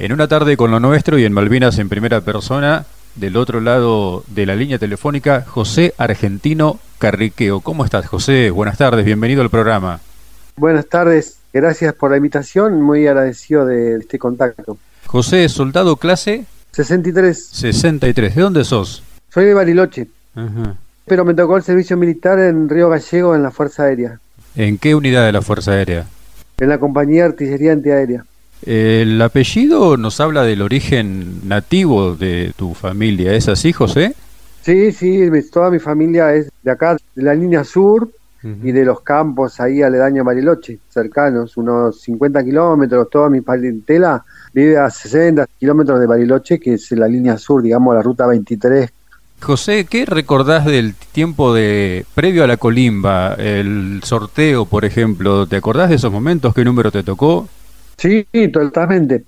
En una tarde con lo nuestro y en Malvinas en primera persona, del otro lado de la línea telefónica, José Argentino Carriqueo. ¿Cómo estás, José? Buenas tardes, bienvenido al programa. Buenas tardes, gracias por la invitación, muy agradecido de este contacto. José, soldado clase 63. 63. ¿De dónde sos? Soy de Bariloche. Pero me tocó el servicio militar en Río Gallego en la Fuerza Aérea. ¿En qué unidad de la Fuerza Aérea? En la compañía de artillería antiaérea. El apellido nos habla del origen nativo de tu familia, ¿es así, José? Sí, sí, toda mi familia es de acá, de la línea sur y de los campos ahí aledaño a Bariloche, cercanos, unos 50 kilómetros, toda mi parentela vive a 60 kilómetros de Bariloche, que es la línea sur, digamos, la ruta 23. José, ¿qué recordás del tiempo de previo a la colimba, el sorteo, por ejemplo? ¿Te acordás de esos momentos? ¿Qué número te tocó? Sí, totalmente.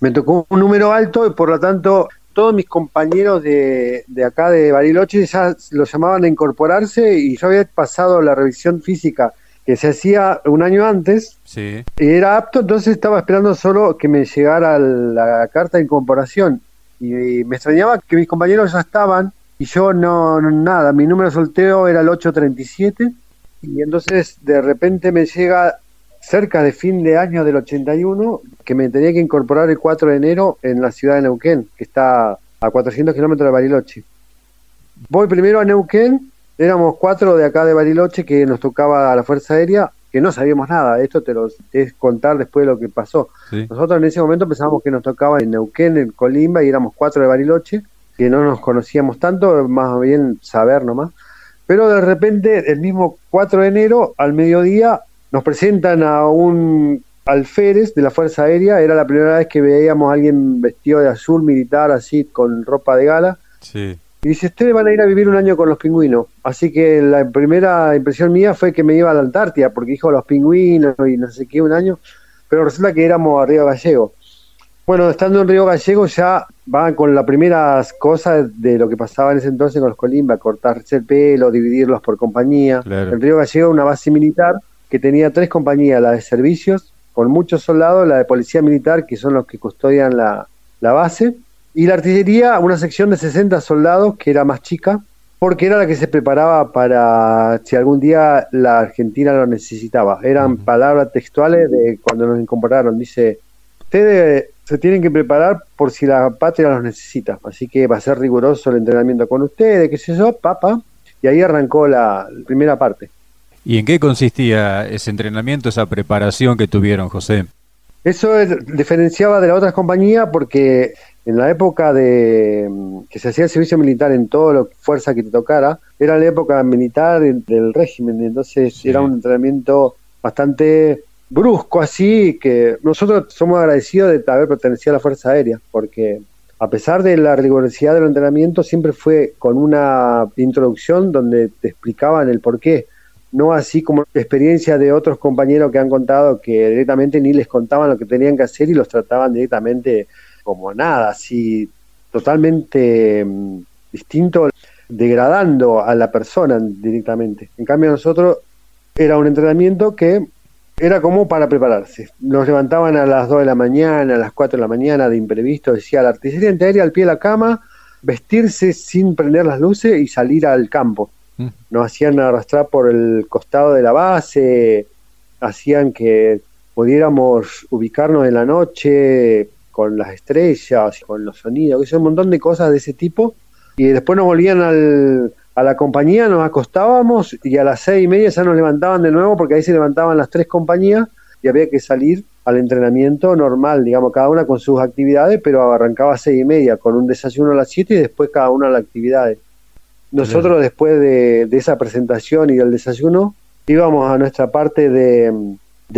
Me tocó un número alto y por lo tanto todos mis compañeros de, de acá de Bariloche ya los llamaban a incorporarse y yo había pasado la revisión física que se hacía un año antes sí. y era apto, entonces estaba esperando solo que me llegara la carta de incorporación y, me extrañaba que mis compañeros ya estaban y yo no, no nada, mi número de solteo era el 837 y entonces de repente me llega cerca de fin de año del 81 que me tenía que incorporar el 4 de enero en la ciudad de Neuquén, que está a 400 kilómetros de Bariloche. Voy primero a Neuquén, éramos cuatro de acá de Bariloche que nos tocaba a la Fuerza Aérea, que no sabíamos nada, esto te lo es contar después de lo que pasó. Nosotros en ese momento pensábamos que nos tocaba en Neuquén, en Colimba, y éramos cuatro de Bariloche, que no nos conocíamos tanto, más bien saber nomás. Pero de repente, el mismo 4 de enero, al mediodía, nos presentan a un alférez de la Fuerza Aérea, era la primera vez que veíamos a alguien vestido de azul militar, así, con ropa de gala. Sí. Y dice, ustedes van a ir a vivir un año con los pingüinos. Así que la primera impresión mía fue que me iba a la Antártida, porque dijo los pingüinos y no sé qué, un año. Pero resulta que éramos a Río Gallego. Bueno, estando en Río Gallego ya van con las primeras cosas de lo que pasaba en ese entonces con los Colimba, cortarse el pelo, dividirlos por compañía. En Río Gallego una base militar que tenía tres compañías, la de servicios, con muchos soldados, la de policía militar, que son los que custodian la, base, y la artillería, una sección de 60 soldados, que era más chica, porque era la que se preparaba para si algún día la Argentina lo necesitaba. Eran palabras textuales de cuando nos incorporaron. Dice, ustedes se tienen que preparar por si la patria los necesita. Así que va a ser riguroso el entrenamiento con ustedes, qué sé yo, papa. Y ahí arrancó la primera parte. ¿Y en qué consistía ese entrenamiento, esa preparación que tuvieron, José? Eso diferenciaba de la otras compañías porque en la época de mm, que se hacía el servicio militar en toda la fuerza que te tocara, era la época militar del régimen, entonces era un entrenamiento bastante brusco así, que nosotros somos agradecidos de haber pertenecido a la Fuerza Aérea, porque a pesar de la rigurosidad del entrenamiento, siempre fue con una introducción donde te explicaban el por qué no así como experiencia de otros compañeros que han contado que directamente ni les contaban lo que tenían que hacer y los trataban directamente como nada, así totalmente mm, distinto, degradando a la persona directamente. En cambio nosotros era un entrenamiento que era como para prepararse. Nos levantaban a las 2 de la mañana, a las 4 de la mañana de imprevisto, decía la artillería antiaérea al pie de la cama, vestirse sin prender las luces y salir al campo nos hacían arrastrar por el costado de la base, hacían que pudiéramos ubicarnos en la noche con las estrellas, con los sonidos, un montón de cosas de ese tipo. Y después nos volvían al, a la compañía, nos acostábamos y a las seis y media ya nos levantaban de nuevo porque ahí se levantaban las tres compañías y había que salir al entrenamiento normal, digamos, cada una con sus actividades, pero arrancaba a seis y media con un desayuno a las siete y después cada una a las actividades. Nosotros después de, esa presentación y del desayuno íbamos a nuestra parte de,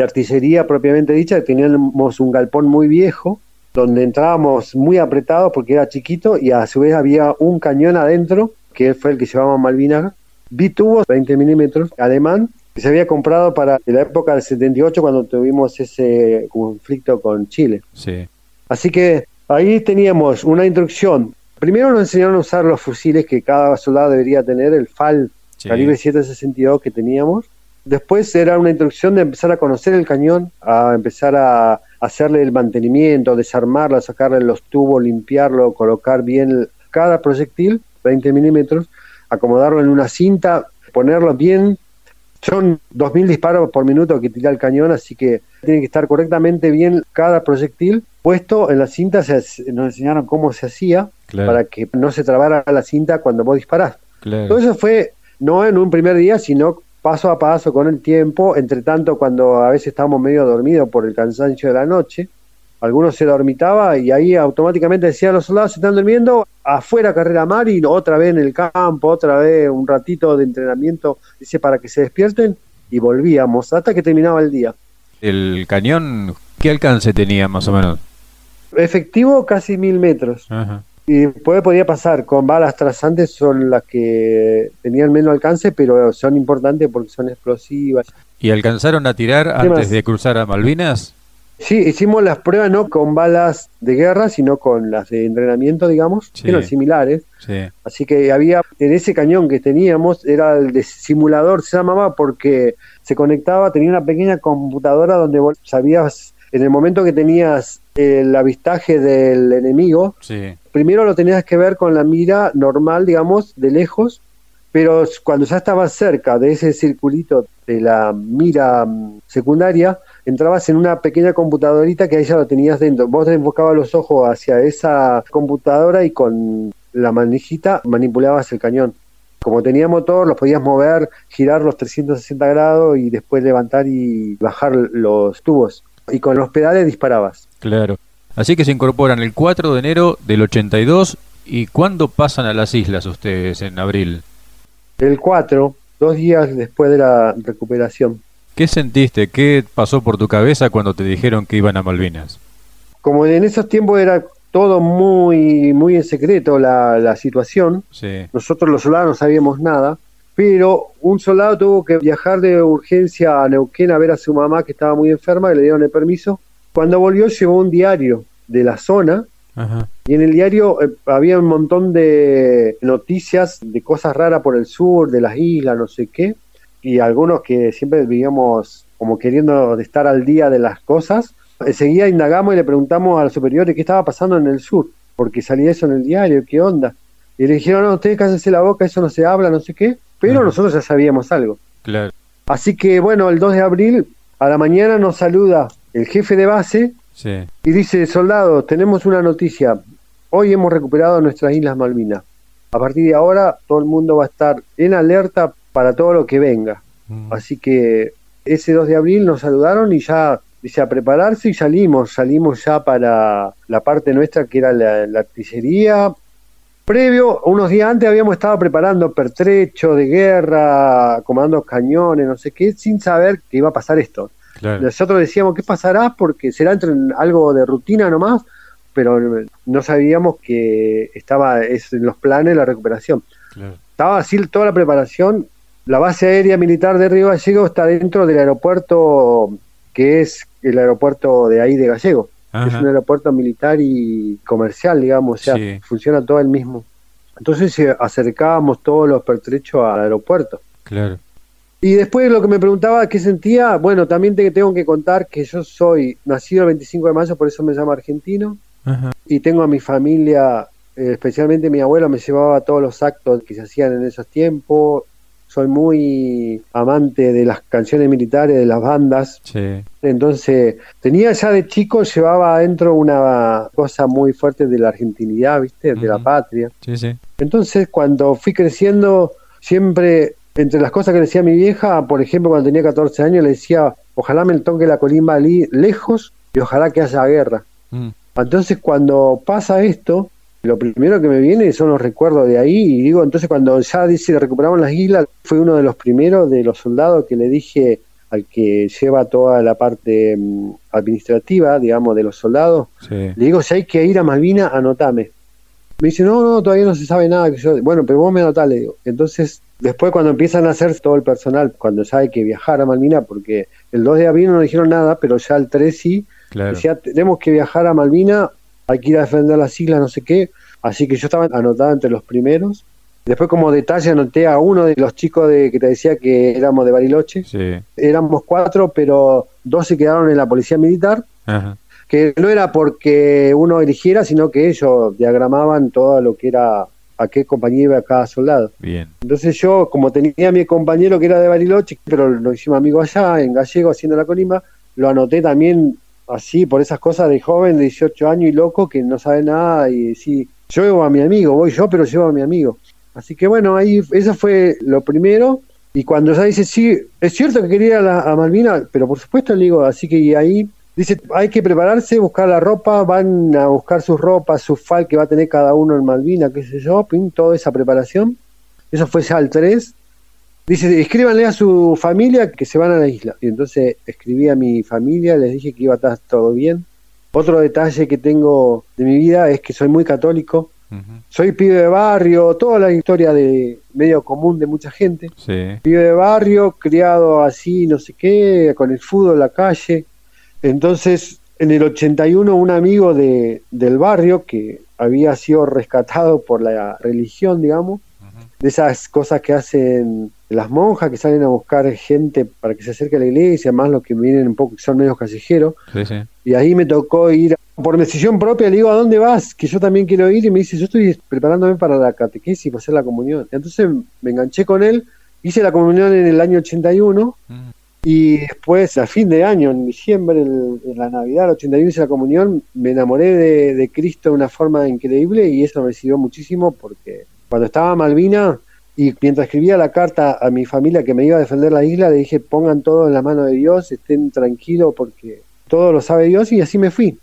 artillería propiamente dicha, teníamos un galpón muy viejo donde entrábamos muy apretados porque era chiquito y a su vez había un cañón adentro, que fue el que llevaba Malvinas, bitubo 20 milímetros, alemán, que se había comprado para la época del 78 cuando tuvimos ese conflicto con Chile. Sí. Así que ahí teníamos una instrucción Primero nos enseñaron a usar los fusiles que cada soldado debería tener, el FAL calibre 762 que teníamos. Después era una introducción de empezar a conocer el cañón, a empezar a hacerle el mantenimiento, desarmarlo, sacarle los tubos, limpiarlo, colocar bien cada proyectil, 20 milímetros, acomodarlo en una cinta, ponerlo bien. Son 2.000 disparos por minuto que tira el cañón, así que tiene que estar correctamente bien cada proyectil puesto en la cinta. Se, nos enseñaron cómo se hacía para que no se trabara la cinta cuando vos disparás. Todo eso fue no en un primer día, sino paso a paso con el tiempo. Entre tanto, cuando a veces estábamos medio dormidos por el cansancio de la noche, algunos se dormitaba y ahí automáticamente decían los soldados se están durmiendo, afuera carrera mar y otra vez en el campo, otra vez un ratito de entrenamiento, dice, para que se despierten y volvíamos hasta que terminaba el día. ¿El cañón qué alcance tenía más o menos? Efectivo casi mil metros. Y después podía pasar con balas trazantes, son las que tenían menos alcance, pero son importantes porque son explosivas. ¿Y alcanzaron a tirar antes de cruzar a Malvinas? Sí, hicimos las pruebas no con balas de guerra, sino con las de entrenamiento, digamos, que eran similares. Así que había, en ese cañón que teníamos, era el de simulador, se llamaba porque se conectaba, tenía una pequeña computadora donde vos sabías, en el momento que tenías el avistaje del enemigo, primero lo tenías que ver con la mira normal, digamos, de lejos, pero cuando ya estabas cerca de ese circulito de la mira mm, secundaria, entrabas en una pequeña computadorita que ahí ya lo tenías dentro. Vos te enfocabas los ojos hacia esa computadora y con la manijita manipulabas el cañón. Como tenía motor, los podías mover, girar los 360 grados y después levantar y bajar los tubos. Y con los pedales disparabas. Claro. Así que se incorporan el 4 de enero del 82. ¿Y cuándo pasan a las islas ustedes en abril? El 4, dos días después de la recuperación. ¿Qué sentiste? ¿Qué pasó por tu cabeza cuando te dijeron que iban a Malvinas? Como en esos tiempos era todo muy, muy en secreto la, la situación, nosotros los soldados no sabíamos nada, pero un soldado tuvo que viajar de urgencia a Neuquén a ver a su mamá que estaba muy enferma y le dieron el permiso. Cuando volvió llevó un diario de la zona y en el diario eh, había un montón de noticias de cosas raras por el sur, de las islas, no sé qué y algunos que siempre vivíamos como queriendo estar al día de las cosas, enseguida indagamos y le preguntamos a los superiores qué estaba pasando en el sur, porque salía eso en el diario, qué onda. Y le dijeron, no, ustedes cállense la boca, eso no se habla, no sé qué, pero nosotros ya sabíamos algo. Claro. Así que bueno, el 2 de abril a la mañana nos saluda el jefe de base y dice, soldados, tenemos una noticia, hoy hemos recuperado nuestras Islas Malvinas. A partir de ahora todo el mundo va a estar en alerta para todo lo que venga. Mm. Así que ese 2 de abril nos saludaron y ya dice a prepararse y salimos, salimos ya para la parte nuestra que era la, artillería. Previo, unos días antes habíamos estado preparando pertrechos de guerra, comando cañones, no sé qué, sin saber que iba a pasar esto. Nosotros decíamos, ¿qué pasará? Porque será entre algo de rutina nomás, pero no sabíamos que estaba en los planes la recuperación. Estaba así toda la preparación la base aérea militar de Río Gallego está dentro del aeropuerto que es el aeropuerto de ahí de Gallego. Es un aeropuerto militar y comercial, digamos, o sea, funciona todo el mismo. Entonces acercábamos todos los pertrechos al aeropuerto. Claro. Y después lo que me preguntaba qué sentía, bueno, también te tengo que contar que yo soy nacido el 25 de mayo, por eso me llamo argentino, y tengo a mi familia, eh, especialmente mi abuelo me llevaba a todos los actos que se hacían en esos tiempos, soy muy amante de las canciones militares, de las bandas. Entonces, tenía ya de chico, llevaba adentro una cosa muy fuerte de la argentinidad, ¿viste? De la patria. Entonces, cuando fui creciendo, siempre, entre las cosas que decía mi vieja, por ejemplo, cuando tenía 14 años, le decía, ojalá me toque la colimba lejos y ojalá que haya guerra. Mm. Entonces, cuando pasa esto, lo primero que me viene son los recuerdos de ahí y digo, entonces cuando ya dice recuperamos las islas, fue uno de los primeros de los soldados que le dije al que lleva toda la parte mm, administrativa, digamos, de los soldados, le digo, si hay que ir a Malvina, anotame. Me dice, no, no, todavía no se sabe nada. Que yo, bueno, pero vos me anotás, le digo. Entonces, después cuando empiezan a hacer todo el personal, cuando ya hay que viajar a Malvina, porque el 2 de abril no dijeron nada, pero ya el 3 sí, decía, tenemos que viajar a Malvina hay que ir a defender las islas, no sé qué. Así que yo estaba anotado entre los primeros. Después como detalle anoté a uno de los chicos de que te decía que éramos de Bariloche. Sí. Éramos cuatro, pero dos se quedaron en la policía militar. Ajá. Que no era porque uno eligiera, sino que ellos diagramaban todo lo que era a qué compañía iba cada soldado. Bien. Entonces yo, como tenía a mi compañero que era de Bariloche, pero lo hicimos amigo allá, en Gallego, haciendo la colima, lo anoté también así, por esas cosas de joven, de 18 años y loco, que no sabe nada, y sí, yo llevo a mi amigo, voy yo, pero llevo a mi amigo. Así que bueno, ahí eso fue lo primero. Y cuando ya dice, sí, es cierto que quería a, Malvina, pero por supuesto le digo, así que ahí dice, hay que prepararse, buscar la ropa, van a buscar sus ropas, su fal que va a tener cada uno en Malvina, qué sé yo, pin, toda esa preparación. Eso fue ya al 3. Dice, escríbanle a su familia que se van a la isla. Y entonces escribí a mi familia, les dije que iba a estar todo bien. Otro detalle que tengo de mi vida es que soy muy católico. Soy pibe de barrio, toda la historia de medio común de mucha gente. Sí. Pibe de barrio, criado así, no sé qué, con el fútbol en la calle. Entonces, en el 81, un amigo de, del barrio que había sido rescatado por la religión, digamos. De esas cosas que hacen las monjas que salen a buscar gente para que se acerque a la iglesia, más los que vienen un poco que son medios callejeros. Sí, sí. Y ahí me tocó ir por decisión propia, le digo, ¿a dónde vas? Que yo también quiero ir. Y me dice, yo estoy preparándome para la catequesis, para hacer la comunión. Entonces me enganché con él, hice la comunión en el año 81 Mm. y después, a fin de año, en diciembre, el- en la Navidad, el 81 hice la comunión, me enamoré de, de Cristo de una forma increíble y eso me sirvió muchísimo porque cuando estaba Malvina y mientras escribía la carta a mi familia que me iba a defender la isla, le dije, pongan todo en la mano de Dios, estén tranquilos porque todo lo sabe Dios y así me fui.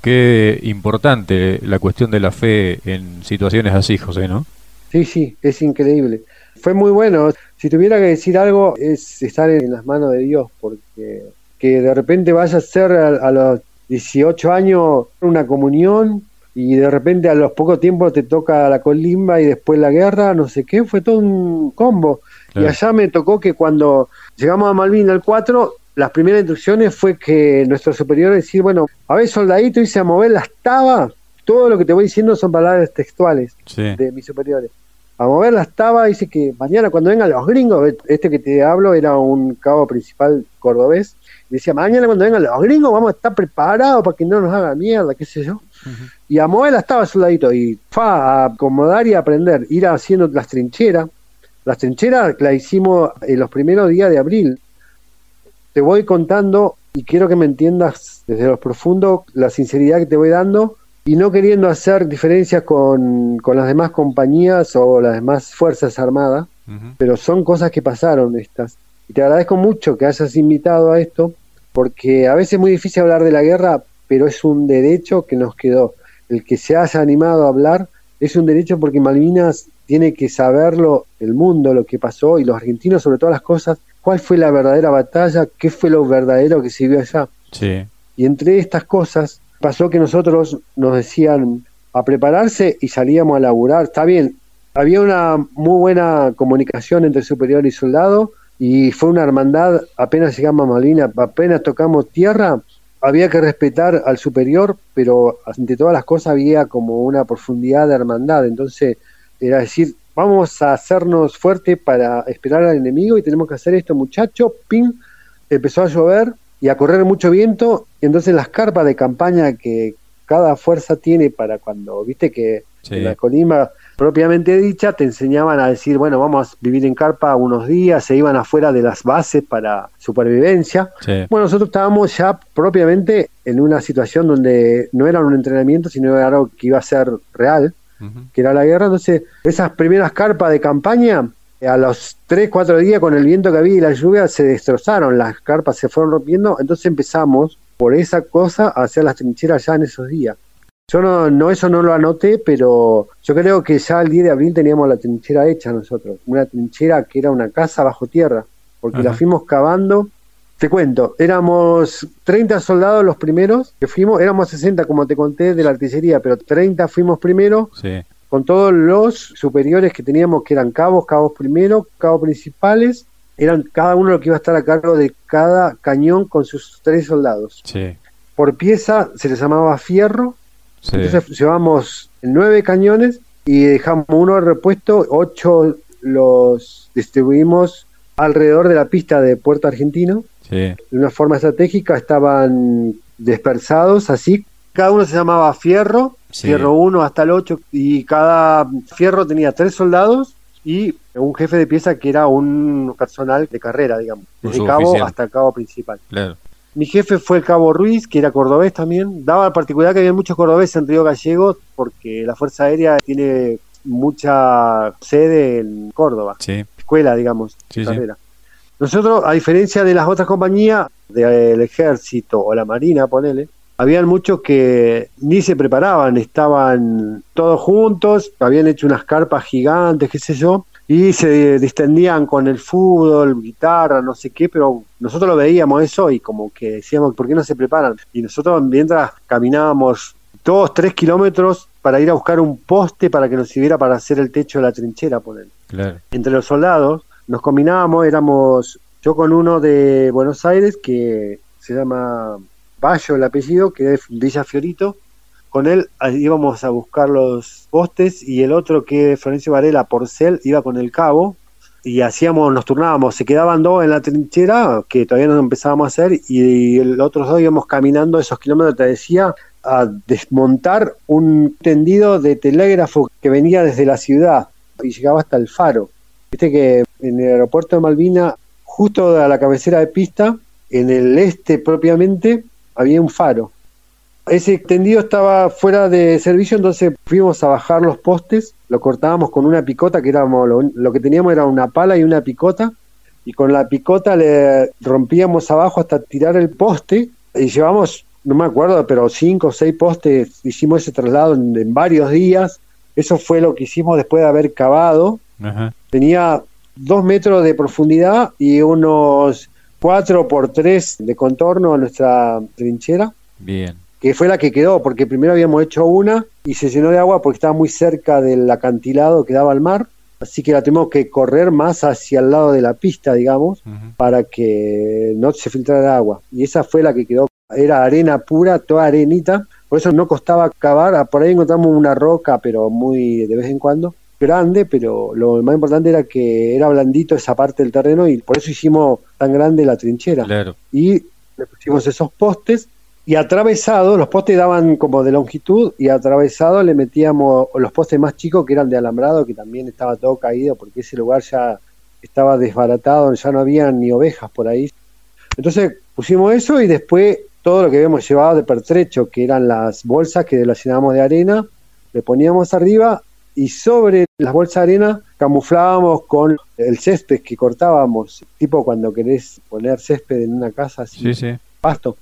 Qué importante la cuestión de la fe en situaciones así, José, ¿no? Sí, sí, es increíble. Fue muy bueno. Si tuviera que decir algo, es estar en las manos de Dios, porque que de repente vaya a ser a, a los 18 años una comunión y de repente a los pocos tiempos te toca la colimba y después la guerra, no sé qué, fue todo un combo. Claro. Y allá me tocó que cuando llegamos a Malvin al 4, las primeras instrucciones fue que nuestro superior decir, bueno, a ver, soldadito, hice a mover las tabas. Todo lo que te voy diciendo son palabras textuales Sí. de mis superiores. A mover las tabas, dice que mañana cuando vengan los gringos, este que te hablo era un cabo principal cordobés, decía, mañana cuando vengan los gringos vamos a estar preparados para que no nos hagan mierda, qué sé yo. Ujú. Y a mover las tabas, soldadito, y fa, a acomodar y aprender, ir haciendo las trincheras. Las trincheras las hicimos en los primeros días de abril. Te voy contando y quiero que me entiendas desde los profundos la sinceridad que te voy dando y no queriendo hacer diferencias con, con las demás compañías o las demás fuerzas armadas, pero son cosas que pasaron estas. Y te agradezco mucho que hayas invitado a esto, porque a veces es muy difícil hablar de la guerra, pero es un derecho que nos quedó. El que se haya animado a hablar es un derecho porque Malvinas tiene que saberlo el mundo, lo que pasó, y los argentinos sobre todas las cosas, cuál fue la verdadera batalla, qué fue lo verdadero que se vio allá. Sí. Y entre estas cosas pasó que nosotros nos decían a prepararse y salíamos a laburar. Está bien, había una muy buena comunicación entre superior y soldado y fue una hermandad, apenas llegamos a Malvinas, apenas tocamos tierra, había que respetar al superior, pero ante todas las cosas había como una profundidad de hermandad. Entonces era decir, vamos a hacernos fuertes para esperar al enemigo y tenemos que hacer esto, muchacho, ping, empezó a llover y a correr mucho viento, y entonces las carpas de campaña que cada fuerza tiene para cuando, viste que Sí. en la colima propiamente dicha te enseñaban a decir, bueno, vamos a vivir en carpa unos días, se iban afuera de las bases para supervivencia. Sí. Bueno, nosotros estábamos ya propiamente en una situación donde no era un entrenamiento, sino era algo que iba a ser real, que era la guerra. Entonces, esas primeras carpas de campaña, a los 3, 4 días con el viento que había y la lluvia, se destrozaron, las carpas se fueron rompiendo. Entonces empezamos, por esa cosa, a hacer las trincheras ya en esos días. Yo no, no eso no lo anoté, pero yo creo que ya el 10 de abril teníamos la trinchera hecha nosotros. Una trinchera que era una casa bajo tierra, porque la fuimos cavando. Te cuento, éramos 30 soldados los primeros que fuimos, éramos 60 como te conté de la artillería, pero 30 fuimos primero Sí. con todos los superiores que teníamos, que eran cabos, cabos primero, cabos principales, eran cada uno lo que iba a estar a cargo de cada cañón con sus tres soldados. Sí. Por pieza se les llamaba fierro, Sí. entonces llevamos nueve cañones y dejamos uno de repuesto, ocho los distribuimos alrededor de la pista de Puerto Argentino. De una forma estratégica estaban dispersados así. Cada uno se llamaba fierro, fierro 1 hasta el 8, y cada fierro tenía tres soldados y un jefe de pieza que era un personal de carrera, digamos, desde cabo hasta el cabo principal. Mi jefe fue el cabo Ruiz, que era cordobés también. Daba la particularidad que había muchos cordobeses en Río Gallegos porque la Fuerza Aérea tiene mucha sede en Córdoba, escuela, digamos, carrera. Nosotros, a diferencia de las otras compañías, del ejército o la marina, ponele, habían muchos que ni se preparaban, estaban todos juntos, habían hecho unas carpas gigantes, qué sé yo, y se distendían con el fútbol, guitarra, no sé qué, pero nosotros lo veíamos eso y como que decíamos, ¿por qué no se preparan? Y nosotros mientras caminábamos dos, tres kilómetros para ir a buscar un poste para que nos sirviera para hacer el techo de la trinchera, por él. Entre los soldados nos combinábamos, éramos yo con uno de Buenos Aires que se llama Bayo el apellido, que es Villa Fiorito, con él íbamos a buscar los postes y el otro que Florencio Varela Porcel iba con el cabo y hacíamos, nos turnábamos, se quedaban dos en la trinchera que todavía no empezábamos a hacer y el otros dos íbamos caminando esos kilómetros, te decía, a desmontar un tendido de telégrafo que venía desde la ciudad y llegaba hasta el faro. Viste que en el aeropuerto de Malvina, justo a la cabecera de pista, en el este propiamente, había un faro ese tendido estaba fuera de servicio, entonces fuimos a bajar los postes, lo cortábamos con una picota, que éramos lo, que teníamos era una pala y una picota, y con la picota le rompíamos abajo hasta tirar el poste, y llevamos, no me acuerdo, pero cinco o seis postes, hicimos ese traslado en, varios días, eso fue lo que hicimos después de haber cavado, tenía dos metros de profundidad y unos cuatro por tres de contorno a nuestra trinchera. Bien que fue la que quedó, porque primero habíamos hecho una y se llenó de agua porque estaba muy cerca del acantilado que daba al mar, así que la tuvimos que correr más hacia el lado de la pista, digamos, para que no se filtrara agua. Y esa fue la que quedó, era arena pura, toda arenita, por eso no costaba cavar, por ahí encontramos una roca, pero muy de vez en cuando, grande, pero lo más importante era que era blandito esa parte del terreno y por eso hicimos tan grande la trinchera. Y le pusimos esos postes y atravesado, los postes daban como de longitud y atravesado le metíamos los postes más chicos que eran de alambrado, que también estaba todo caído porque ese lugar ya estaba desbaratado, ya no había ni ovejas por ahí. Entonces pusimos eso y después todo lo que habíamos llevado de pertrecho, que eran las bolsas que las llenábamos de arena, le poníamos arriba y sobre las bolsas de arena camuflábamos con el césped que cortábamos, tipo cuando querés poner césped en una casa así, pasto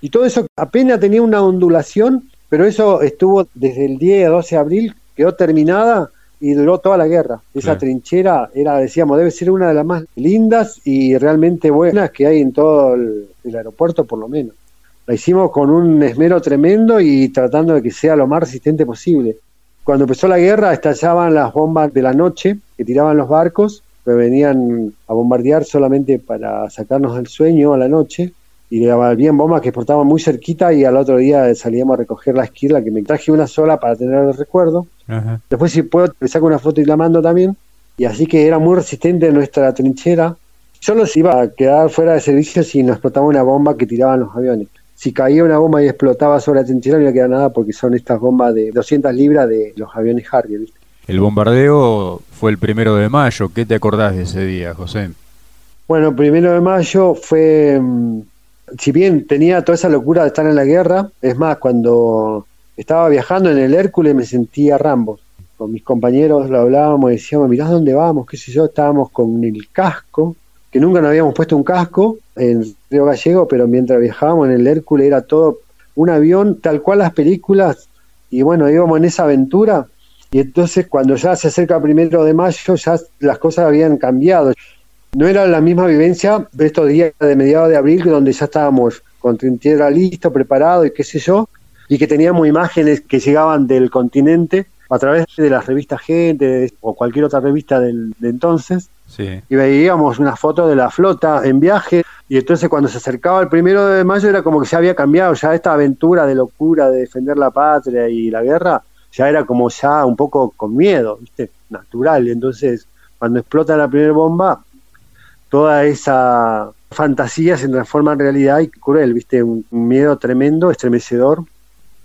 y todo eso apenas tenía una ondulación, pero eso estuvo desde el 10 a 12 de abril, quedó terminada y duró toda la guerra. Esa trinchera era, decíamos, debe ser una de las más lindas y realmente buenas que hay en todo el, aeropuerto, por lo menos. La hicimos con un esmero tremendo y tratando de que sea lo más resistente posible. Cuando empezó la guerra estallaban las bombas de la noche que tiraban los barcos, que venían a bombardear solamente para sacarnos del sueño a la noche y bien bombas que exportaban muy cerquita y al otro día salíamos a recoger la esquila que me traje una sola para tener el recuerdo. Después si puedo le saco una foto y la mando también. Y así que era muy resistente nuestra trinchera. Solo se iba a quedar fuera de servicio si nos explotaba una bomba que tiraban los aviones. Si caía una bomba y explotaba sobre la trinchera no iba a quedar nada porque son estas bombas de 200 libras de los aviones Harrier. El bombardeo fue el primero de mayo. ¿Qué te acordás de ese día, José? Bueno, primero de mayo fue mm, si bien tenía toda esa locura de estar en la guerra, es más, cuando estaba viajando en el Hércules me sentía Rambo. Con mis compañeros lo hablábamos y decíamos, mirá dónde vamos, qué sé yo, estábamos con el casco, que nunca nos habíamos puesto un casco en Río Gallego, pero mientras viajábamos en el Hércules era todo un avión tal cual las películas, y bueno, íbamos en esa aventura, y entonces cuando ya se acerca el primero de mayo, ya las cosas habían cambiado. No era la misma vivencia de estos días de mediados de abril, donde ya estábamos con trinchera listo, preparado y qué sé yo, y que teníamos imágenes que llegaban del continente a través de las revistas Gente o cualquier otra revista del, de entonces. Y veíamos una foto de la flota en viaje y entonces cuando se acercaba el primero de mayo era como que se había cambiado ya esta aventura de locura de defender la patria y la guerra ya era como ya un poco con miedo, ¿viste? Natural. Entonces, cuando explota la primera bomba, toda esa fantasía se transforma en realidad y cruel, ¿viste? Un, miedo tremendo, estremecedor.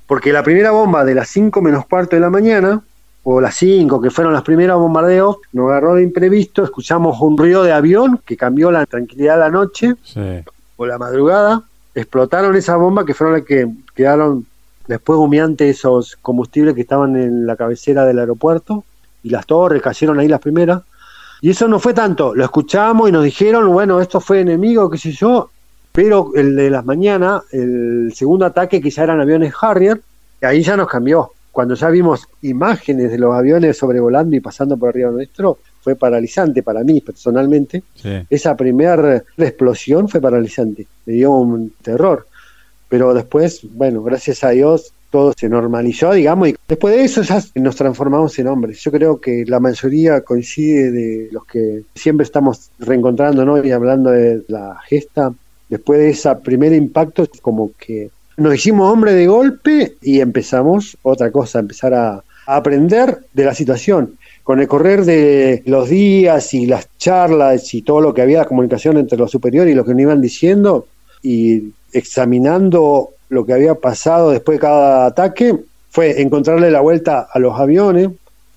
Porque la primera bomba de las 5 menos cuarto de la mañana, o las 5, que fueron las primeras bombardeos, nos agarró de imprevisto, escuchamos un ruido de avión que cambió la tranquilidad de la noche, o la madrugada, explotaron esa bomba que fueron las que quedaron después humeantes esos combustibles que estaban en la cabecera del aeropuerto, y las torres cayeron ahí las primeras. Y eso no fue tanto, lo escuchamos y nos dijeron, bueno, esto fue enemigo, qué sé yo, pero el de las mañanas, el segundo ataque que ya eran aviones Harrier, ahí ya nos cambió. Cuando ya vimos imágenes de los aviones sobrevolando y pasando por arriba nuestro, fue paralizante para mí personalmente. Esa primera explosión fue paralizante, me dio un terror. Pero después, bueno, gracias a Dios, todo se normalizó, digamos, y después de eso ya nos transformamos en hombres. Yo creo que la mayoría coincide de los que siempre estamos reencontrándonos y hablando de la gesta. Después de ese primer impacto, como que nos hicimos hombre de golpe y empezamos otra cosa, empezar a, aprender de la situación. Con el correr de los días y las charlas y todo lo que había, comunicación entre los superiores y lo que nos iban diciendo, y examinando lo que había pasado después de cada ataque, fue encontrarle la vuelta a los aviones,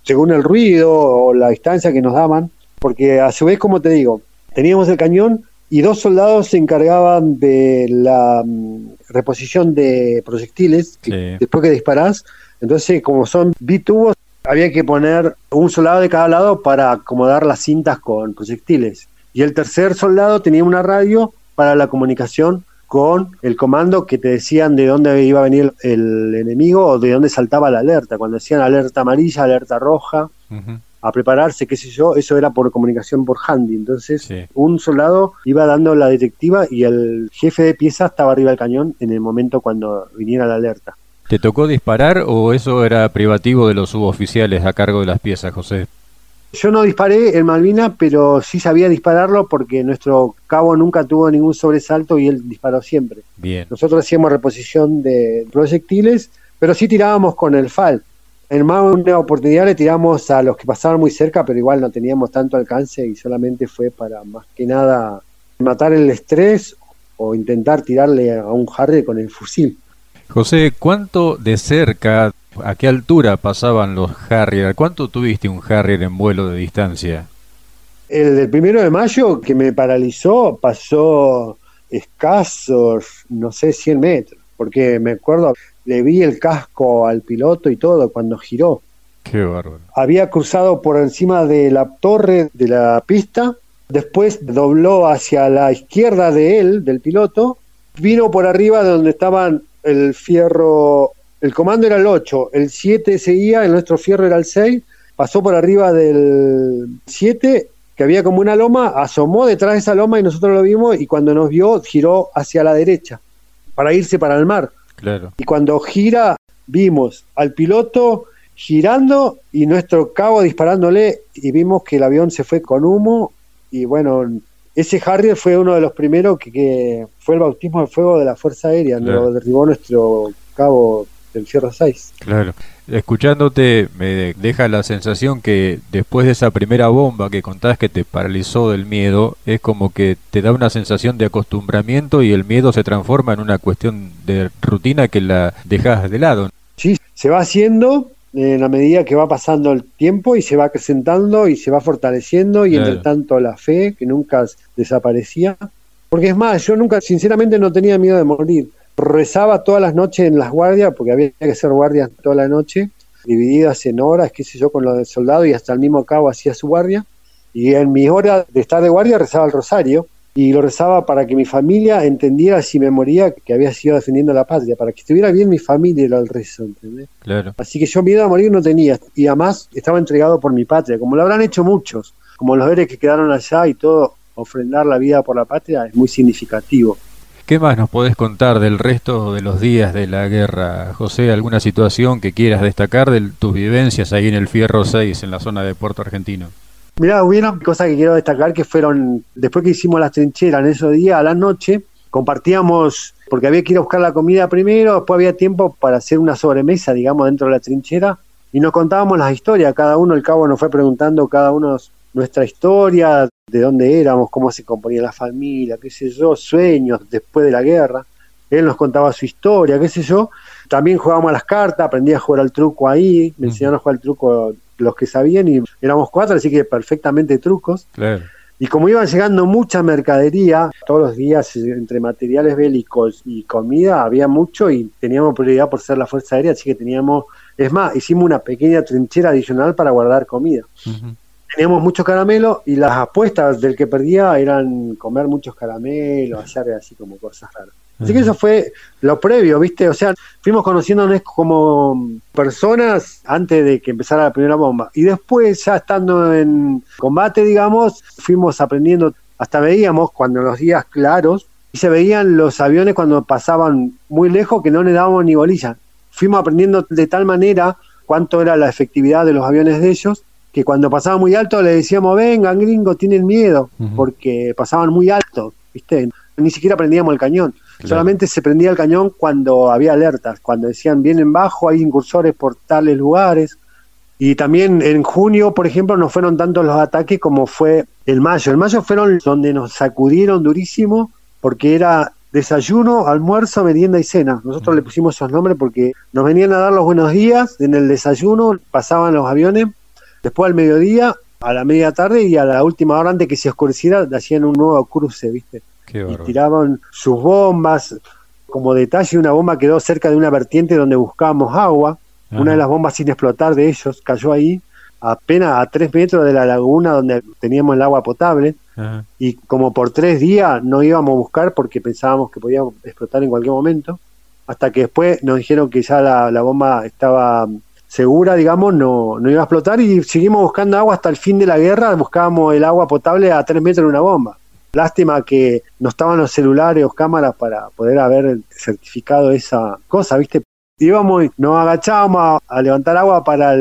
según el ruido o la distancia que nos daban, porque a su vez, como te digo, teníamos el cañón y dos soldados se encargaban de la mm, reposición de proyectiles después que disparás. Entonces, como son bitubos, había que poner un soldado de cada lado para acomodar las cintas con proyectiles. Y el tercer soldado tenía una radio para la comunicación con el comando que te decían de dónde iba a venir el enemigo o de dónde saltaba la alerta. Cuando decían alerta amarilla, alerta roja a prepararse, qué sé yo, eso era por comunicación por handy. Entonces, un soldado iba dando la detectiva y el jefe de pieza estaba arriba del cañón en el momento cuando viniera la alerta. ¿Te tocó disparar o eso era privativo de los suboficiales a cargo de las piezas, José? Yo no disparé en Malvinas, pero sí sabía dispararlo porque nuestro cabo nunca tuvo ningún sobresalto y él disparó siempre. Bien. Nosotros hacíamos reposición de proyectiles, pero sí tirábamos con el FAL. En más una oportunidad le tiramos a los que pasaban muy cerca, pero igual no teníamos tanto alcance y solamente fue para más que nada matar el estrés o intentar tirarle a un Harry con el fusil. José, ¿cuánto de cerca, a qué altura pasaban los Harrier? ¿Cuánto tuviste un Harrier en vuelo de distancia? El del primero de mayo que me paralizó pasó escasos, no sé, 100 metros, porque me acuerdo le vi el casco al piloto y todo cuando giró. Qué bárbaro. Había cruzado por encima de la torre de la pista, después dobló hacia la izquierda de él, del piloto, vino por arriba de donde estaban el fierro, el comando era el 8, el 7 seguía, el nuestro fierro era el 6, pasó por arriba del 7, que había como una loma, asomó detrás de esa loma y nosotros lo vimos y cuando nos vio giró hacia la derecha para irse para el mar. Y cuando gira, vimos al piloto girando y nuestro cabo disparándole y vimos que el avión se fue con humo y bueno, ese Harrier fue uno de los primeros que, fue el bautismo de fuego de la Fuerza Aérea, lo derribó nuestro cabo del Fierro 6. Claro. Escuchándote me deja la sensación que después de esa primera bomba que contás que te paralizó del miedo, es como que te da una sensación de acostumbramiento y el miedo se transforma en una cuestión de rutina que la dejas de lado. Sí, se va haciendo en la medida que va pasando el tiempo y se va acrecentando y se va fortaleciendo y entre tanto la fe que nunca desaparecía. Porque es más, yo nunca, sinceramente no tenía miedo de morir rezaba todas las noches en las guardias, porque había que hacer guardias toda la noche, divididas en horas, qué sé yo, con los del soldado, y hasta el mismo cabo hacía su guardia. Y en mis horas de estar de guardia rezaba el rosario, y lo rezaba para que mi familia entendiera si me moría que había sido defendiendo la patria, para que estuviera bien mi familia era el rezo, ¿entendés? Claro. Así que yo miedo a morir no tenía, y además estaba entregado por mi patria, como lo habrán hecho muchos, como los héroes que quedaron allá y todo, ofrendar la vida por la patria es muy significativo. ¿Qué más nos podés contar del resto de los días de la guerra, José? ¿Alguna situación que quieras destacar de tus vivencias ahí en el Fierro 6, en la zona de Puerto Argentino? Mirá, hubieron cosas que quiero destacar que fueron, después que hicimos las trincheras en esos días, a la noche, compartíamos, porque había que ir a buscar la comida primero, después había tiempo para hacer una sobremesa, digamos, dentro de la trinchera, y nos contábamos las historias, cada uno, el cabo nos fue preguntando cada uno nuestra historia, de dónde éramos, cómo se componía la familia, qué sé yo, sueños después de la guerra. Él nos contaba su historia, qué sé yo. También jugábamos a las cartas, aprendí a jugar al truco ahí, me enseñaron a jugar al truco los que sabían y éramos cuatro, así que perfectamente trucos. Y como iban llegando mucha mercadería, todos los días entre materiales bélicos y comida había mucho y teníamos prioridad por ser la Fuerza Aérea, así que teníamos, es más, hicimos una pequeña trinchera adicional para guardar comida teníamos mucho caramelo y las apuestas del que perdía eran comer muchos caramelos, hacer así como cosas raras. Así que eso fue lo previo, ¿viste? O sea, fuimos conociéndonos como personas antes de que empezara la primera bomba. Y después, ya estando en combate, digamos, fuimos aprendiendo, hasta veíamos cuando los días claros, y se veían los aviones cuando pasaban muy lejos que no le dábamos ni bolilla. Fuimos aprendiendo de tal manera cuánto era la efectividad de los aviones de ellos que cuando pasaba muy alto le decíamos, vengan gringo, tienen miedo, porque pasaban muy alto, ¿viste? Ni siquiera prendíamos el cañón, solamente se prendía el cañón cuando había alertas, cuando decían, vienen bajo, hay incursores por tales lugares. Y también en junio, por ejemplo, no fueron tantos los ataques como fue el mayo. El mayo fueron donde nos sacudieron durísimo, porque era desayuno, almuerzo, merienda y cena. Nosotros le pusimos esos nombres porque nos venían a dar los buenos días en el desayuno, pasaban los aviones Después al mediodía, a la media tarde y a la última hora antes que se oscureciera, hacían un nuevo cruce, ¿viste? Y tiraban sus bombas. Como detalle, una bomba quedó cerca de una vertiente donde buscábamos agua. Una de las bombas sin explotar de ellos cayó ahí, apenas a tres metros de la laguna donde teníamos el agua potable. Y como por tres días no íbamos a buscar porque pensábamos que podíamos explotar en cualquier momento. Hasta que después nos dijeron que ya la, la bomba estaba segura, digamos, no, no iba a explotar y seguimos buscando agua hasta el fin de la guerra, buscábamos el agua potable a tres metros de una bomba. Lástima que no estaban los celulares o cámaras para poder haber certificado esa cosa, ¿viste? Íbamos, nos agachábamos a, levantar agua para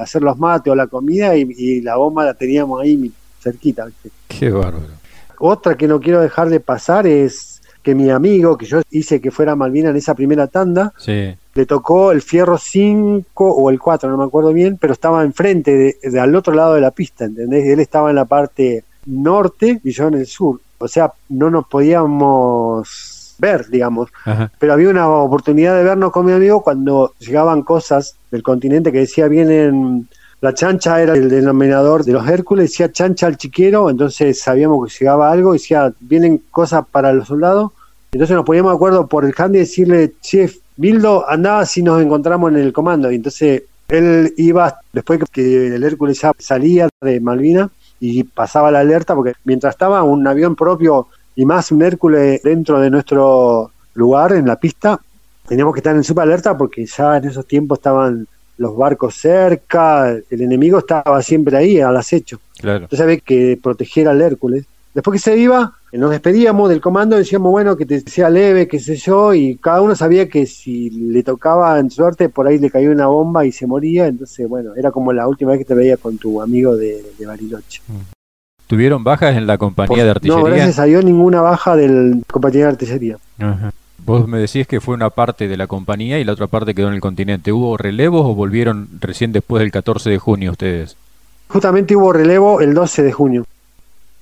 hacer los mates o la comida y, la bomba la teníamos ahí cerquita, ¿viste? Qué bárbaro. Otra que no quiero dejar de pasar es que mi amigo, que yo hice que fuera Malvina en esa primera tanda, sí le tocó el fierro 5 o el 4, no me acuerdo bien, pero estaba enfrente, de, al otro lado de la pista, ¿entendés? Él estaba en la parte norte y yo en el sur. O sea, no nos podíamos ver, digamos. Pero había una oportunidad de vernos con mi amigo cuando llegaban cosas del continente que decía, vienen... La chancha era el denominador de los Hércules, decía chancha al chiquero, entonces sabíamos que llegaba algo, decía, vienen cosas para los soldados, entonces nos poníamos de acuerdo por el handy decirle, chef, Bildo andaba si nos encontramos en el comando y entonces él iba, después que el Hércules ya salía de Malvina y pasaba la alerta, porque mientras estaba un avión propio y más un Hércules dentro de nuestro lugar en la pista, teníamos que estar en super alerta porque ya en esos tiempos estaban los barcos cerca, el enemigo estaba siempre ahí al acecho. Claro. Entonces había que proteger al Hércules. Después que se iba, nos despedíamos del comando, decíamos, bueno, que te sea leve, qué sé yo, y cada uno sabía que si le tocaba en suerte, por ahí le caía una bomba y se moría, entonces, bueno, era como la última vez que te veía con tu amigo de, Bariloche. Mm. ¿Tuvieron bajas en la compañía de artillería? No, gracias a Dios ninguna baja de la compañía de artillería. Vos me decís que fue una parte de la compañía y la otra parte quedó en el continente. ¿Hubo relevos o volvieron recién después del 14 de junio ustedes? Justamente hubo relevo el 12 de junio.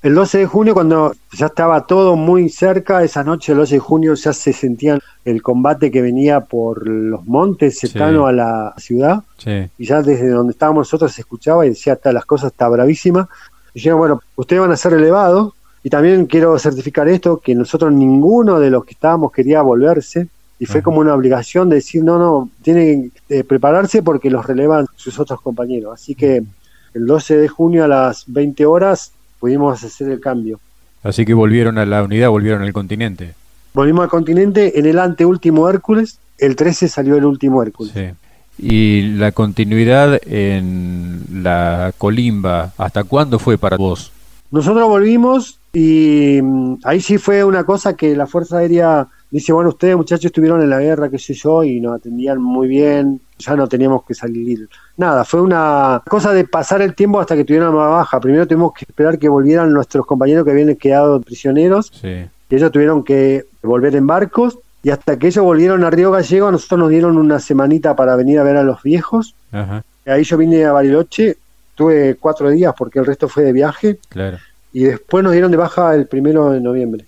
El 12 de junio, cuando ya estaba todo muy cerca, esa noche, el 12 de junio, ya se sentía el combate que venía por los montes cercano a la ciudad. Y ya desde donde estábamos nosotros se escuchaba y decía, hasta las cosas está bravísima. Y dijeron, bueno, ustedes van a ser elevados. Y también quiero certificar esto, que nosotros ninguno de los que estábamos quería volverse. Y fue como una obligación de decir, no, no, tienen que prepararse porque los relevan sus otros compañeros. Así que el 12 de junio a las 20 horas pudimos hacer el cambio. Así que volvieron a la unidad, volvieron al continente. Volvimos al continente en el anteúltimo Hércules, el 13 salió el último Hércules. Sí. Y la continuidad en la colimba, ¿hasta cuándo fue para vos? Nosotros volvimos y mm, ahí sí fue una cosa que la Fuerza Aérea dice, bueno, ustedes muchachos estuvieron en la guerra, qué sé yo, y nos atendían muy bien, ya no teníamos que salir. Nada, fue una cosa de pasar el tiempo hasta que tuvieran una baja. Primero tuvimos que esperar que volvieran nuestros compañeros que habían quedado prisioneros. Sí. Y ellos tuvieron que volver en barcos Y hasta que ellos volvieron a Río Gallego, a nosotros nos dieron una semanita para venir a ver a los viejos. Ajá, Ahí yo vine a Bariloche, tuve cuatro días porque el resto fue de viaje. claro. Y después nos dieron de baja el primero de noviembre.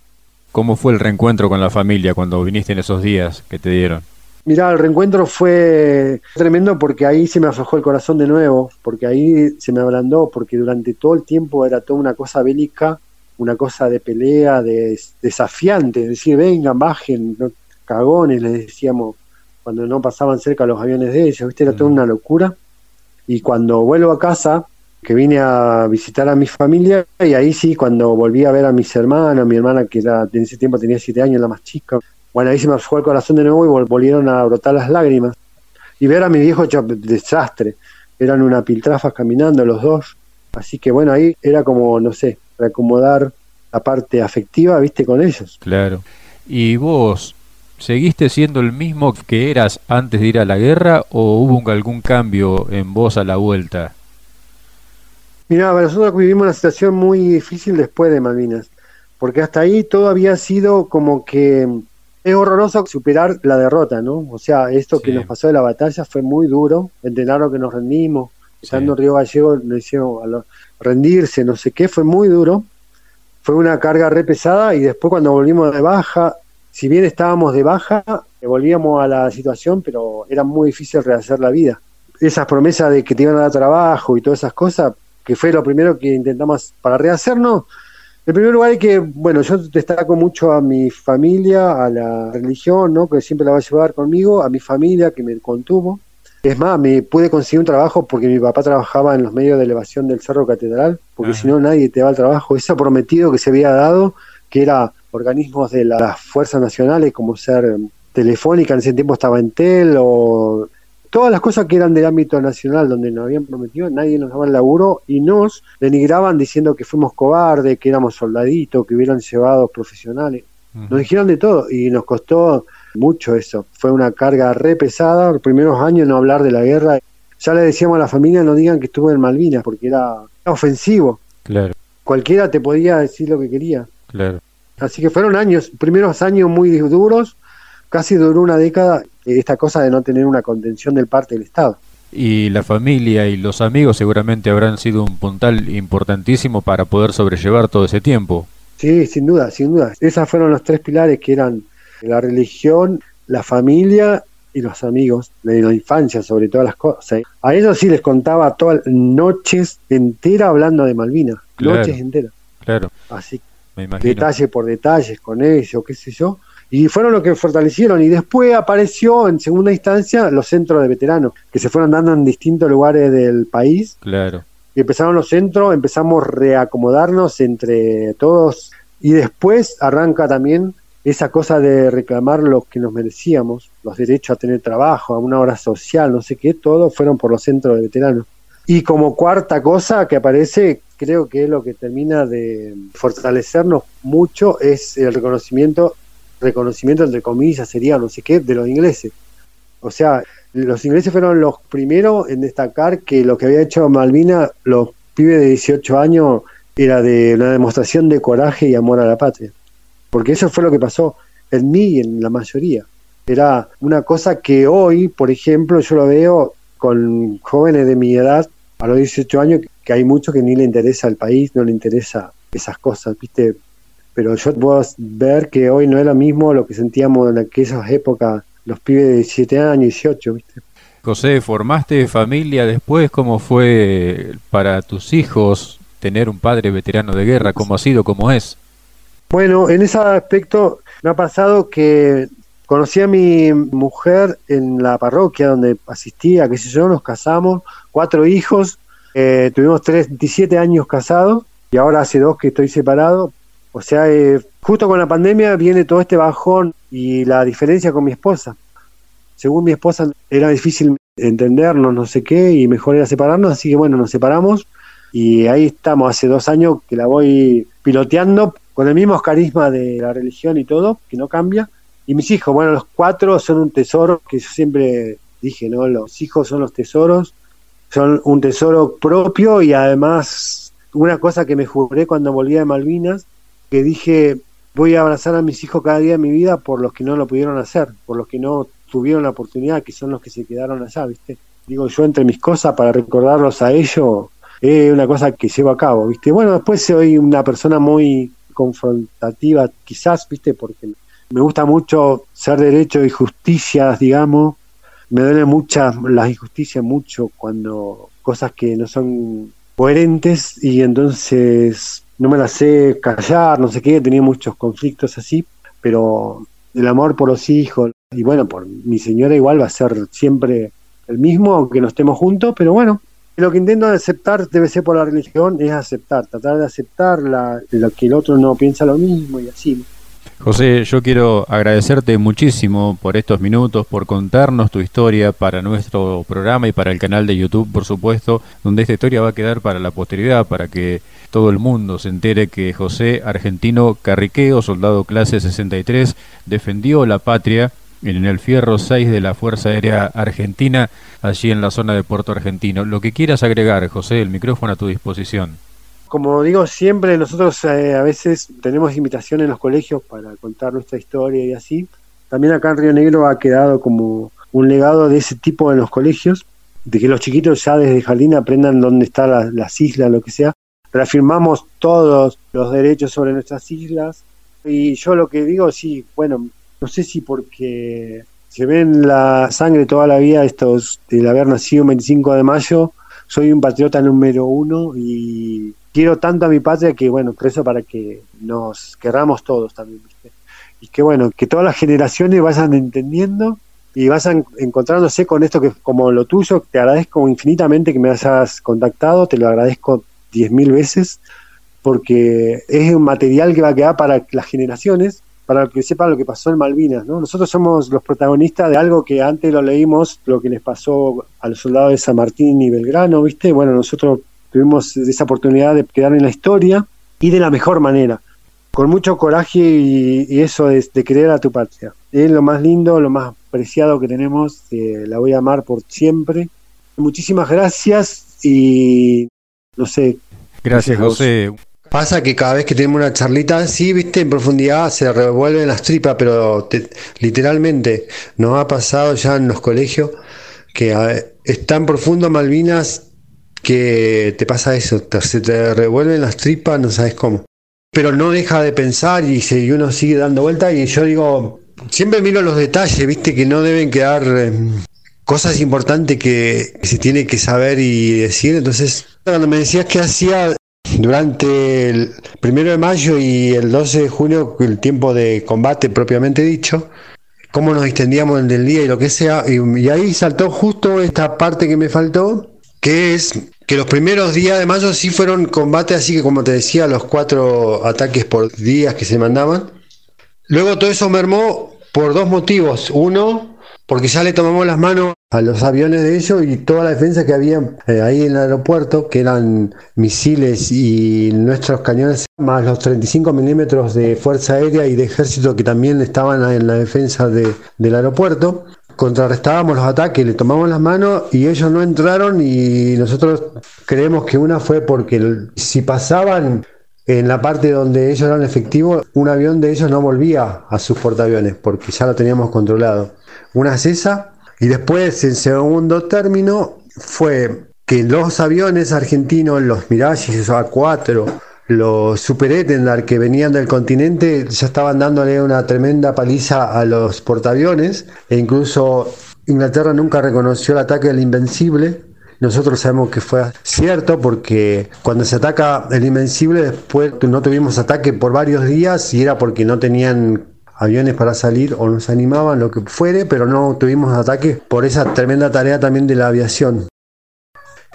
¿Cómo fue el reencuentro con la familia cuando viniste en esos días que te dieron? Mirá, el reencuentro fue tremendo porque ahí se me aflojó el corazón de nuevo, porque ahí se me ablandó, porque durante todo el tiempo era toda una cosa bélica, una cosa de pelea, de desafiante, es decir, vengan, bajen, no, cagones, les decíamos cuando no pasaban cerca los aviones de ellos, ¿viste? Era toda una locura. Y cuando vuelvo a casa, que vine a visitar a mi familia, y ahí sí, cuando volví a ver a mis hermanas, mi hermana que era, en ese tiempo tenía siete años, la más chica, bueno, ahí se me fue el corazón de nuevo y vol- volvieron a brotar las lágrimas. Y ver a mi viejo hecho desastre. Eran una piltrafa caminando los dos. Así que bueno, ahí era como, no sé, reacomodar la parte afectiva, viste, con ellos. Claro. ¿Y vos seguiste siendo el mismo que eras antes de ir a la guerra o hubo algún cambio en vos a la vuelta? Mira, nosotros vivimos una situación muy difícil después de Malvinas, porque hasta ahí todo había sido como que es horroroso superar la derrota, ¿no? O sea, esto que Sí. nos pasó de la batalla fue muy duro, entrenaron que nos rendimos, estando en Río Gallego nos hicieron a lo- rendirse, no sé qué, fue muy duro, fue una carga re pesada y después cuando volvimos de baja, si bien estábamos de baja, volvíamos a la situación, pero era muy difícil rehacer la vida. Esas promesas de que te iban a dar trabajo y todas esas cosas, que fue lo primero que intentamos para rehacernos. En primer lugar, es que, bueno, yo destaco mucho a mi familia, a la religión, ¿no? Que siempre la va a llevar conmigo, a mi familia que me contuvo. Es más, me pude conseguir un trabajo porque mi papá trabajaba en los medios de elevación del Cerro Catedral, porque Ajá. si no nadie te va al trabajo. Eso prometido que se había dado, que era organismos de las fuerzas nacionales, como ser Telefónica, en ese tiempo estaba Entel, o todas las cosas que eran del ámbito nacional, donde nos habían prometido, nadie nos daba el laburo y nos denigraban diciendo que fuimos cobardes, que éramos soldaditos, que hubieran llevado profesionales. Nos dijeron de todo y nos costó mucho eso. Fue una carga re pesada. Los primeros años no hablar de la guerra. Ya le decíamos a la familia no digan que estuve en Malvinas porque era ofensivo. Claro, Cualquiera te podía decir lo que quería. claro. Así que fueron años, primeros años muy duros. Casi duró una década eh, esta cosa de no tener una contención del parte del Estado. Y la familia y los amigos seguramente habrán sido un puntal importantísimo para poder sobrellevar todo ese tiempo. Sí, sin duda, sin duda. Esos fueron los tres pilares que eran la religión, la familia y los amigos de la infancia, sobre todas las cosas. A ellos sí les contaba todas noches enteras hablando de Malvinas, Claro. noches enteras. Claro, Así, me imagino. detalle por detalles con ellos, qué sé yo. Y fueron los que fortalecieron. Y después apareció en segunda instancia los centros de veteranos, que se fueron dando en distintos lugares del país Claro, y empezaron los centros, empezamos a reacomodarnos entre todos y después arranca también esa cosa de reclamar lo que nos merecíamos, los derechos a tener trabajo, a una hora social, no sé qué, todo fueron por los centros de veteranos. Y como cuarta cosa que aparece, creo que es lo que termina de fortalecernos mucho, es el reconocimiento, reconocimiento entre comillas sería no sé qué, de los ingleses. O sea, los ingleses fueron los primeros en destacar que lo que había hecho Malvina, los pibes de 18 años, era de una demostración de coraje y amor a la patria. Porque eso fue lo que pasó en mí y en la mayoría. Era una cosa que hoy, por ejemplo, yo lo veo con jóvenes de mi edad, a los 18 años, que hay mucho que ni le interesa al país, no le interesa esas cosas, ¿viste? Pero yo puedo ver que hoy no es lo mismo lo que sentíamos en aquellas épocas, los pibes de 17 años, 18, ¿viste? José, ¿formaste familia después? ¿Cómo fue para tus hijos tener un padre veterano de guerra? ¿Cómo ha sido? ¿Cómo es? Bueno, en ese aspecto me ha pasado que conocí a mi mujer en la parroquia donde asistía, qué sé yo, nos casamos, cuatro hijos, eh, tuvimos 37 años casados y ahora hace dos que estoy separado. O sea, eh, justo con la pandemia viene todo este bajón y la diferencia con mi esposa. Según mi esposa era difícil entendernos, no sé qué, y mejor era separarnos, así que bueno, nos separamos y ahí estamos hace dos años que la voy piloteando con el mismo carisma de la religión y todo, que no cambia. Y mis hijos, bueno, los cuatro son un tesoro, que yo siempre dije, ¿no? Los hijos son los tesoros, son un tesoro propio y además una cosa que me juré cuando volví de Malvinas, que dije, voy a abrazar a mis hijos cada día de mi vida por los que no lo pudieron hacer, por los que no tuvieron la oportunidad, que son los que se quedaron allá, ¿viste? Digo, yo entre mis cosas para recordarlos a ellos, es una cosa que llevo a cabo, ¿viste? Bueno, después soy una persona muy confrontativa, quizás, ¿viste? Porque me gusta mucho ser derecho y justicia, digamos. Me duele muchas las injusticias mucho cuando cosas que no son coherentes y entonces no me las sé callar, no sé qué, tenía muchos conflictos así, pero el amor por los hijos y bueno, por mi señora igual va a ser siempre el mismo, aunque no estemos juntos, pero bueno, lo que intento aceptar debe ser por la religión, es aceptar, tratar de aceptar la, lo que el otro no piensa lo mismo y así. José, yo quiero agradecerte muchísimo por estos minutos, por contarnos tu historia para nuestro programa y para el canal de YouTube, por supuesto, donde esta historia va a quedar para la posteridad, para que todo el mundo se entere que José Argentino Carriqueo, soldado clase 63, defendió la patria en el Fierro 6 de la Fuerza Aérea Argentina, allí en la zona de Puerto Argentino. Lo que quieras agregar, José, el micrófono a tu disposición como digo siempre, nosotros eh, a veces tenemos invitaciones en los colegios para contar nuestra historia y así. También acá en Río Negro ha quedado como un legado de ese tipo en los colegios, de que los chiquitos ya desde jardín aprendan dónde están las islas, lo que sea. Reafirmamos todos los derechos sobre nuestras islas. Y yo lo que digo, sí, bueno, no sé si porque se ven la sangre toda la vida estos del haber nacido el 25 de mayo, soy un patriota número uno y quiero tanto a mi patria que, bueno, eso para que nos querramos todos también, ¿viste? Y que, bueno, que todas las generaciones vayan entendiendo y vayan encontrándose con esto que, como lo tuyo, te agradezco infinitamente que me hayas contactado, te lo agradezco diez mil veces, porque es un material que va a quedar para las generaciones, para que sepan lo que pasó en Malvinas, ¿no? Nosotros somos los protagonistas de algo que antes lo leímos, lo que les pasó a los soldados de San Martín y Belgrano, ¿viste? Bueno, nosotros tuvimos esa oportunidad de quedar en la historia y de la mejor manera, con mucho coraje y, eso de, de, querer a tu patria. Es lo más lindo, lo más preciado que tenemos, eh, la voy a amar por siempre. Muchísimas gracias y no sé. Gracias, José. Pasa que cada vez que tenemos una charlita así, viste, en profundidad se revuelven las tripas, pero literalmente nos ha pasado ya en los colegios que es tan profundo Malvinas que te pasa eso, se te revuelven las tripas, no sabes cómo. Pero no deja de pensar y, se, uno sigue dando vuelta y yo digo, siempre miro los detalles, viste, que no deben quedar em, cosas importantes que, se tiene que saber y decir. Entonces, cuando me decías que hacía durante el primero de mayo y el 12 de junio, el tiempo de combate propiamente dicho, cómo nos extendíamos en el día y lo que sea, y ahí saltó justo esta parte que me faltó, que es que los primeros días de mayo sí fueron combates, así que como te decía, los cuatro ataques por días que se mandaban. Luego todo eso mermó por dos motivos. Uno, porque ya le tomamos las manos a los aviones de ellos y toda la defensa que había eh, ahí en el aeropuerto, que eran misiles y nuestros cañones, más los 35 milímetros de fuerza aérea y de ejército que también estaban en la defensa del aeropuerto contrarrestábamos los ataques, le tomamos las manos y ellos no entraron y nosotros creemos que una fue porque si pasaban en la parte donde ellos eran efectivos, un avión de ellos no volvía a sus portaaviones porque ya lo teníamos controlado. Una es esa y después en segundo término fue que los aviones argentinos, los Mirage A4, los Super que venían del continente ya estaban dándole una tremenda paliza a los portaaviones e incluso Inglaterra nunca reconoció el ataque del Invencible. Nosotros sabemos que fue cierto porque cuando se ataca el Invencible después no tuvimos ataque por varios días y era porque no tenían aviones para salir o no se animaban, lo que fuere, pero no tuvimos ataque por esa tremenda tarea también de la aviación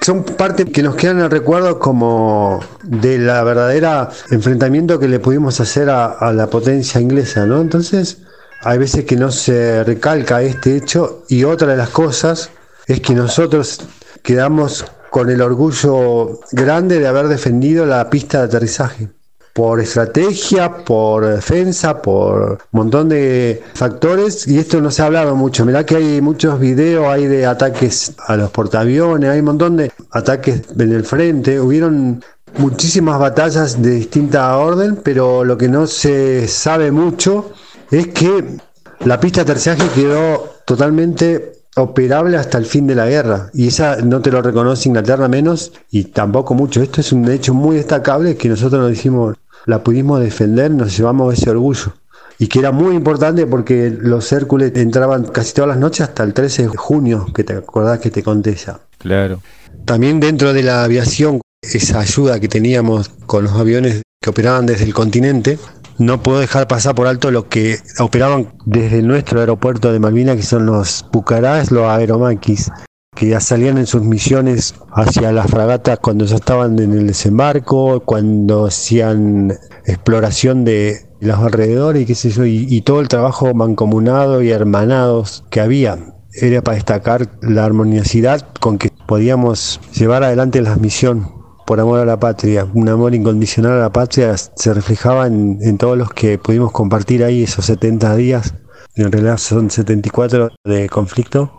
son parte que nos quedan en el recuerdo como de la verdadera enfrentamiento que le pudimos hacer a, la potencia inglesa, ¿no? Entonces, hay veces que no se recalca este hecho y otra de las cosas es que nosotros quedamos con el orgullo grande de haber defendido la pista de aterrizaje por estrategia, por defensa, por un montón de factores y esto no se ha hablado mucho. Mirá que hay muchos videos, hay de ataques a los portaaviones, hay un montón de ataques en el frente, hubieron muchísimas batallas de distinta orden, pero lo que no se sabe mucho es que la pista de aterrizaje quedó totalmente operable hasta el fin de la guerra y esa no te lo reconoce Inglaterra menos y tampoco mucho. Esto es un hecho muy destacable que nosotros nos dijimos, la pudimos defender, nos llevamos ese orgullo y que era muy importante porque los Hércules entraban casi todas las noches hasta el 13 de junio, que te acordás que te conté ya. Claro. También dentro de la aviación, esa ayuda que teníamos con los aviones que operaban desde el continente, no puedo dejar pasar por alto lo que operaban desde nuestro aeropuerto de Malvinas, que son los Pucarás, los Aeromaquis, que ya salían en sus misiones hacia las fragatas cuando ya estaban en el desembarco, cuando hacían exploración de los alrededores y qué sé yo, y, todo el trabajo mancomunado y hermanados que había. Era para destacar la armoniosidad con que podíamos llevar adelante la misión por amor a la patria, un amor incondicional a la patria se reflejaba en, en todos los que pudimos compartir ahí esos 70 días, en realidad son 74 de conflicto,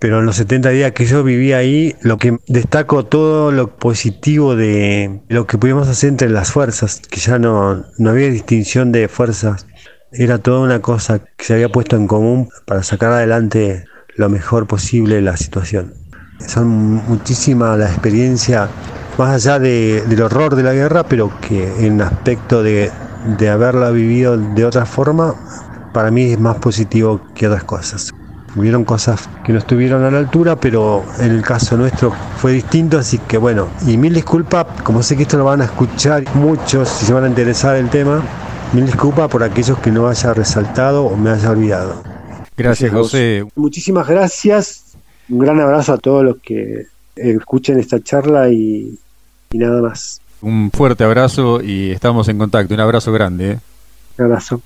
pero en los 70 días que yo viví ahí, lo que destaco todo lo positivo de lo que pudimos hacer entre las fuerzas, que ya no, no había distinción de fuerzas, era toda una cosa que se había puesto en común para sacar adelante lo mejor posible la situación. Son muchísima la experiencia, más allá del horror de la guerra, pero que en aspecto de, de haberla vivido de otra forma, para mí es más positivo que otras cosas. Hubieron cosas que no estuvieron a la altura, pero en el caso nuestro fue distinto, así que bueno, y mil disculpas, como sé que esto lo van a escuchar muchos si se van a interesar el tema, mil disculpas por aquellos que no haya resaltado o me haya olvidado. Gracias, José. Muchísimas gracias. Un gran abrazo a todos los que escuchen esta charla y, nada más. Un fuerte abrazo y estamos en contacto. Un abrazo grande. ¿eh? Un abrazo.